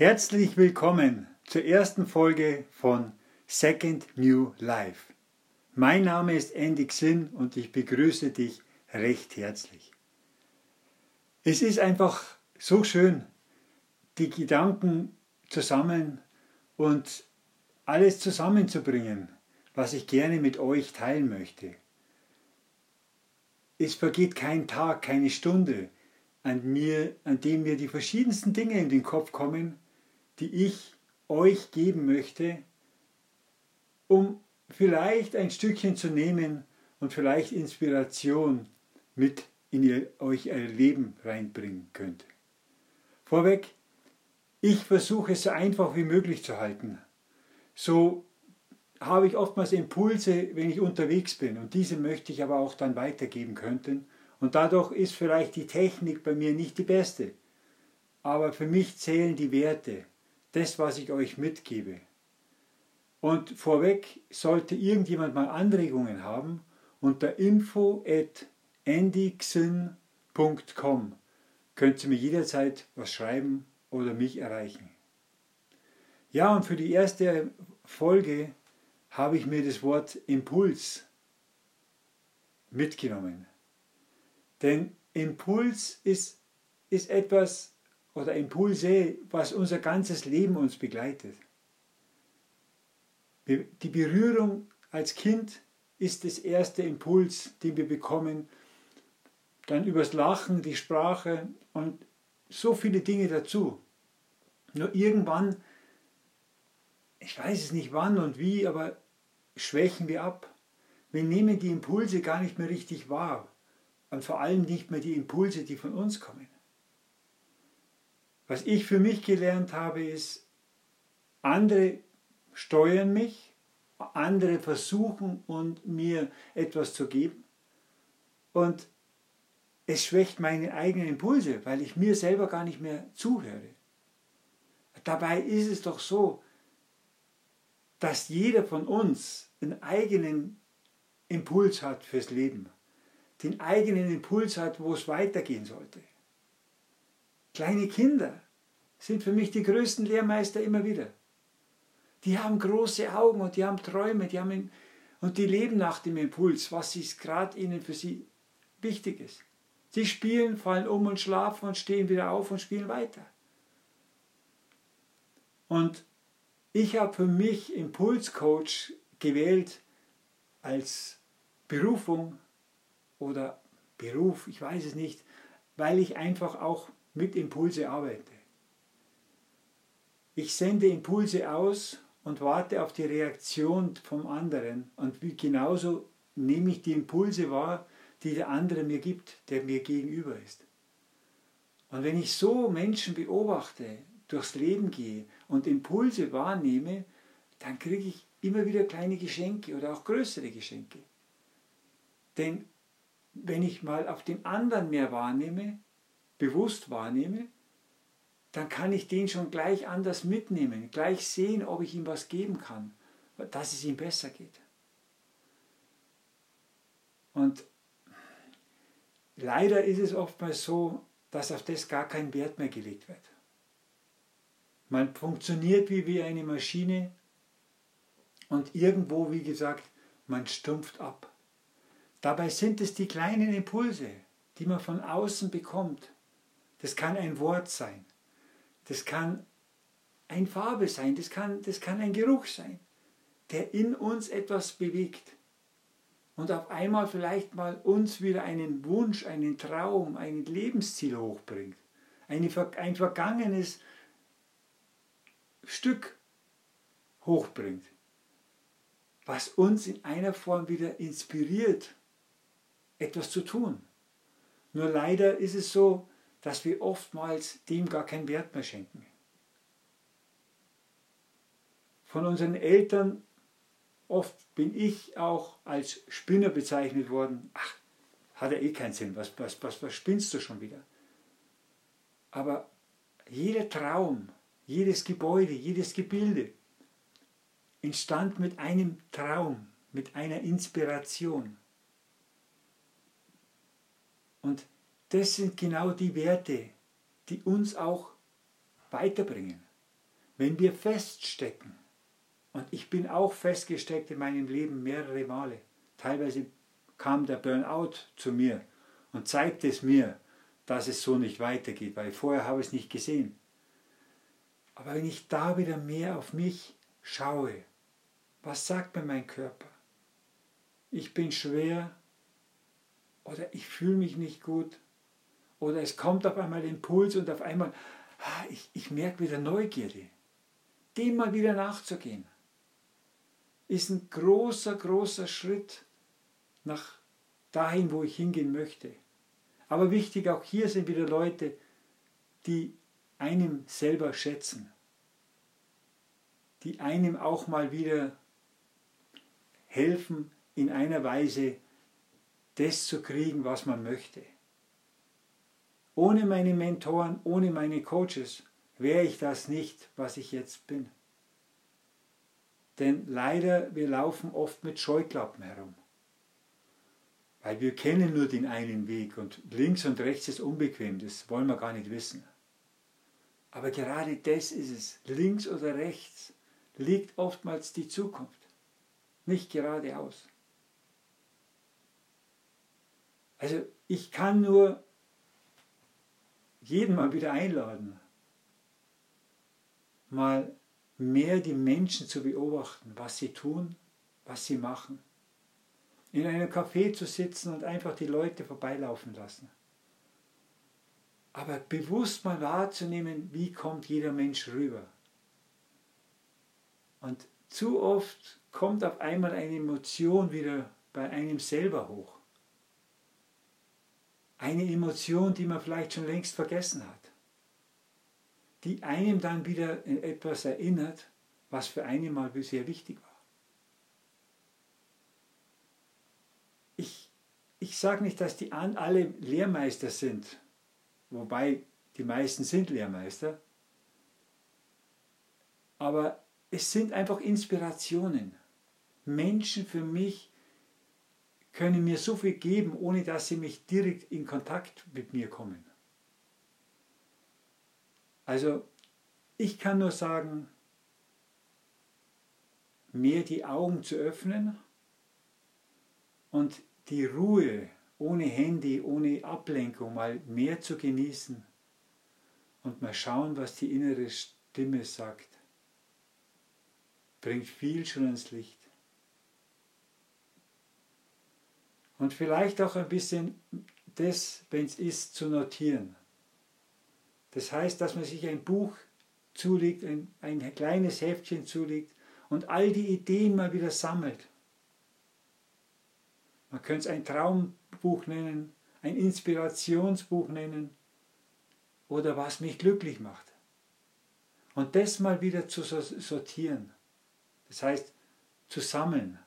Herzlich willkommen zur ersten Folge von Second New Life. Mein Name ist Andy Xin und ich begrüße dich recht herzlich. Es ist einfach so schön, die Gedanken zusammen und alles zusammenzubringen, was ich gerne mit euch teilen möchte. Es vergeht kein Tag, keine Stunde, an, mir, an dem mir die verschiedensten Dinge in den Kopf kommen, die ich euch geben möchte, um vielleicht ein Stückchen zu nehmen und vielleicht Inspiration mit in ihr, euch euer Leben reinbringen könnt. Vorweg, ich versuche es so einfach wie möglich zu halten. So habe ich oftmals Impulse, wenn ich unterwegs bin und diese möchte ich aber auch dann weitergeben könnten. Und dadurch ist vielleicht die Technik bei mir nicht die beste. Aber für mich zählen die Werte das, was ich euch mitgebe. Und vorweg sollte irgendjemand mal Anregungen haben, unter info at andixin.com könnt ihr mir jederzeit was schreiben oder mich erreichen. Ja, und für die erste Folge habe ich mir das Wort Impuls mitgenommen. Denn Impuls ist, ist etwas, oder Impulse, was unser ganzes Leben uns begleitet. Die Berührung als Kind ist das erste Impuls, den wir bekommen. Dann übers Lachen, die Sprache und so viele Dinge dazu. Nur irgendwann, ich weiß es nicht wann und wie, aber schwächen wir ab. Wir nehmen die Impulse gar nicht mehr richtig wahr und vor allem nicht mehr die Impulse, die von uns kommen. Was ich für mich gelernt habe, ist, andere steuern mich, andere versuchen und mir etwas zu geben. Und es schwächt meine eigenen Impulse, weil ich mir selber gar nicht mehr zuhöre. Dabei ist es doch so, dass jeder von uns einen eigenen Impuls hat fürs Leben, den eigenen Impuls hat, wo es weitergehen sollte. Kleine Kinder sind für mich die größten Lehrmeister immer wieder. Die haben große Augen und die haben Träume, die haben und die leben nach dem Impuls, was gerade ihnen für sie wichtig ist. Sie spielen, fallen um und schlafen und stehen wieder auf und spielen weiter. Und ich habe für mich Impulscoach gewählt als Berufung oder Beruf, ich weiß es nicht, weil ich einfach auch mit Impulse arbeite. Ich sende Impulse aus und warte auf die Reaktion vom anderen und genauso nehme ich die Impulse wahr, die der andere mir gibt, der mir gegenüber ist. Und wenn ich so Menschen beobachte, durchs Leben gehe und Impulse wahrnehme, dann kriege ich immer wieder kleine Geschenke oder auch größere Geschenke. Denn wenn ich mal auf den anderen mehr wahrnehme, bewusst wahrnehme, dann kann ich den schon gleich anders mitnehmen, gleich sehen, ob ich ihm was geben kann, dass es ihm besser geht. Und leider ist es oftmals so, dass auf das gar kein Wert mehr gelegt wird. Man funktioniert wie, wie eine Maschine und irgendwo, wie gesagt, man stumpft ab. Dabei sind es die kleinen Impulse, die man von außen bekommt, das kann ein Wort sein. Das kann eine Farbe sein. Das kann, das kann ein Geruch sein, der in uns etwas bewegt. Und auf einmal vielleicht mal uns wieder einen Wunsch, einen Traum, ein Lebensziel hochbringt. Eine, ein vergangenes Stück hochbringt. Was uns in einer Form wieder inspiriert, etwas zu tun. Nur leider ist es so, dass wir oftmals dem gar keinen Wert mehr schenken. Von unseren Eltern, oft bin ich auch als Spinner bezeichnet worden. Ach, hat ja eh keinen Sinn, was, was, was, was spinnst du schon wieder? Aber jeder Traum, jedes Gebäude, jedes Gebilde entstand mit einem Traum, mit einer Inspiration. Und das sind genau die Werte, die uns auch weiterbringen. wenn wir feststecken, und ich bin auch festgesteckt in meinem Leben mehrere Male, teilweise kam der Burnout zu mir und zeigte es mir, dass es so nicht weitergeht, weil vorher habe ich es nicht gesehen. Aber wenn ich da wieder mehr auf mich schaue, was sagt mir mein Körper? Ich bin schwer oder ich fühle mich nicht gut oder es kommt auf einmal Impuls und auf einmal, ah, ich, ich merke wieder Neugierde. Dem mal wieder nachzugehen, ist ein großer, großer Schritt nach dahin, wo ich hingehen möchte. Aber wichtig, auch hier sind wieder Leute, die einem selber schätzen, die einem auch mal wieder helfen, in einer Weise das zu kriegen, was man möchte. Ohne meine Mentoren, ohne meine Coaches wäre ich das nicht, was ich jetzt bin. Denn leider, wir laufen oft mit Scheuklappen herum. Weil wir kennen nur den einen Weg und links und rechts ist unbequem, das wollen wir gar nicht wissen. Aber gerade das ist es. Links oder rechts liegt oftmals die Zukunft, nicht geradeaus. Also ich kann nur jeden mal wieder einladen, mal mehr die Menschen zu beobachten, was sie tun, was sie machen. In einem Café zu sitzen und einfach die Leute vorbeilaufen lassen. Aber bewusst mal wahrzunehmen, wie kommt jeder Mensch rüber. Und zu oft kommt auf einmal eine Emotion wieder bei einem selber hoch. Eine Emotion, die man vielleicht schon längst vergessen hat. Die einem dann wieder in etwas erinnert, was für einen mal sehr wichtig war. Ich, ich sage nicht, dass die alle Lehrmeister sind, wobei die meisten sind Lehrmeister, aber es sind einfach Inspirationen. Menschen für mich können mir so viel geben, ohne dass sie mich direkt in Kontakt mit mir kommen. Also ich kann nur sagen, mehr die Augen zu öffnen und die Ruhe ohne Handy, ohne Ablenkung mal mehr zu genießen und mal schauen, was die innere Stimme sagt, bringt viel schon ins Licht. Und vielleicht auch ein bisschen das, wenn es ist, zu notieren. Das heißt, dass man sich ein Buch zulegt, ein, ein kleines Heftchen zulegt und all die Ideen mal wieder sammelt. Man könnte es ein Traumbuch nennen, ein Inspirationsbuch nennen oder was mich glücklich macht. Und das mal wieder zu sortieren. Das heißt, zu sammeln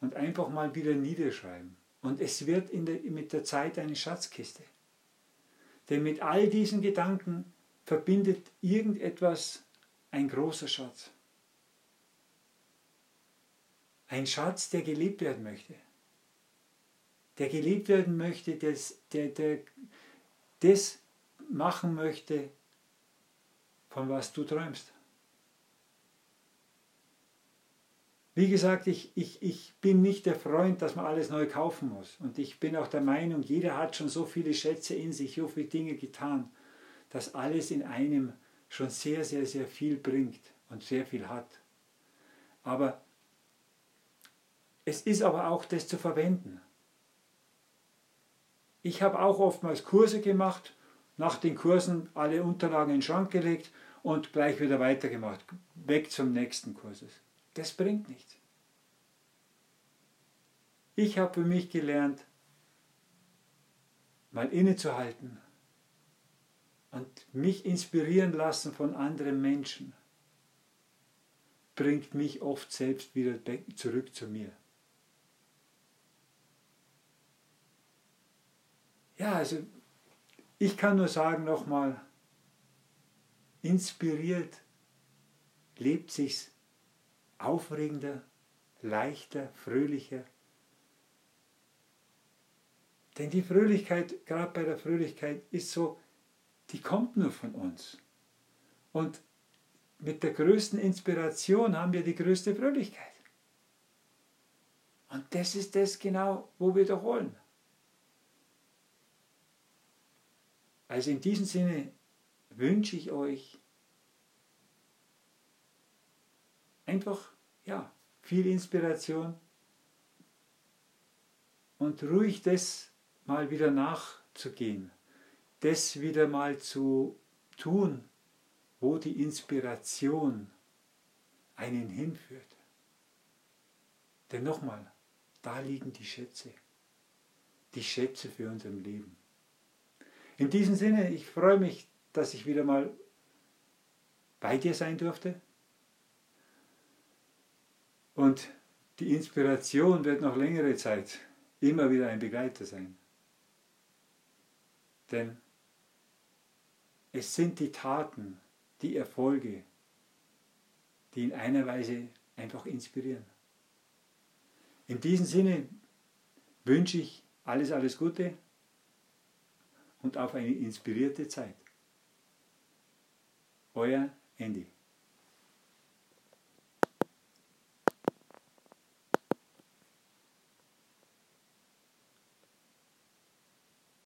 und einfach mal wieder niederschreiben. Und es wird der, mit der Zeit eine Schatzkiste. Denn mit all diesen Gedanken verbindet irgendetwas ein großer Schatz. Ein Schatz, der gelebt werden möchte. Der gelebt werden möchte, des, der, der das machen möchte, von was du träumst. Wie gesagt, ich, ich, ich bin nicht der Freund, dass man alles neu kaufen muss. Und ich bin auch der Meinung, jeder hat schon so viele Schätze in sich, so viele Dinge getan, dass alles in einem schon sehr, sehr, sehr viel bringt und sehr viel hat. Aber es ist aber auch das zu verwenden. Ich habe auch oftmals Kurse gemacht, nach den Kursen alle Unterlagen in den Schrank gelegt und gleich wieder weitergemacht, weg zum nächsten Kurses. Das bringt nichts. Ich habe für mich gelernt, mal innezuhalten und mich inspirieren lassen von anderen Menschen, bringt mich oft selbst wieder zurück zu mir. Ja, also ich kann nur sagen nochmal, inspiriert lebt sich's aufregender, leichter, fröhlicher. Denn die Fröhlichkeit, gerade bei der Fröhlichkeit, ist so, die kommt nur von uns. Und mit der größten Inspiration haben wir die größte Fröhlichkeit. Und das ist das genau, wo wir doch wollen. Also in diesem Sinne wünsche ich euch einfach ja, viel Inspiration und ruhig das mal wieder nachzugehen, das wieder mal zu tun, wo die Inspiration einen hinführt. Denn nochmal, da liegen die Schätze, die Schätze für unser Leben. In diesem Sinne, ich freue mich, dass ich wieder mal bei dir sein durfte. Und die Inspiration wird noch längere Zeit immer wieder ein Begleiter sein. Denn es sind die Taten, die Erfolge, die in einer Weise einfach inspirieren. In diesem Sinne wünsche ich alles, alles Gute und auf eine inspirierte Zeit. Euer Andy.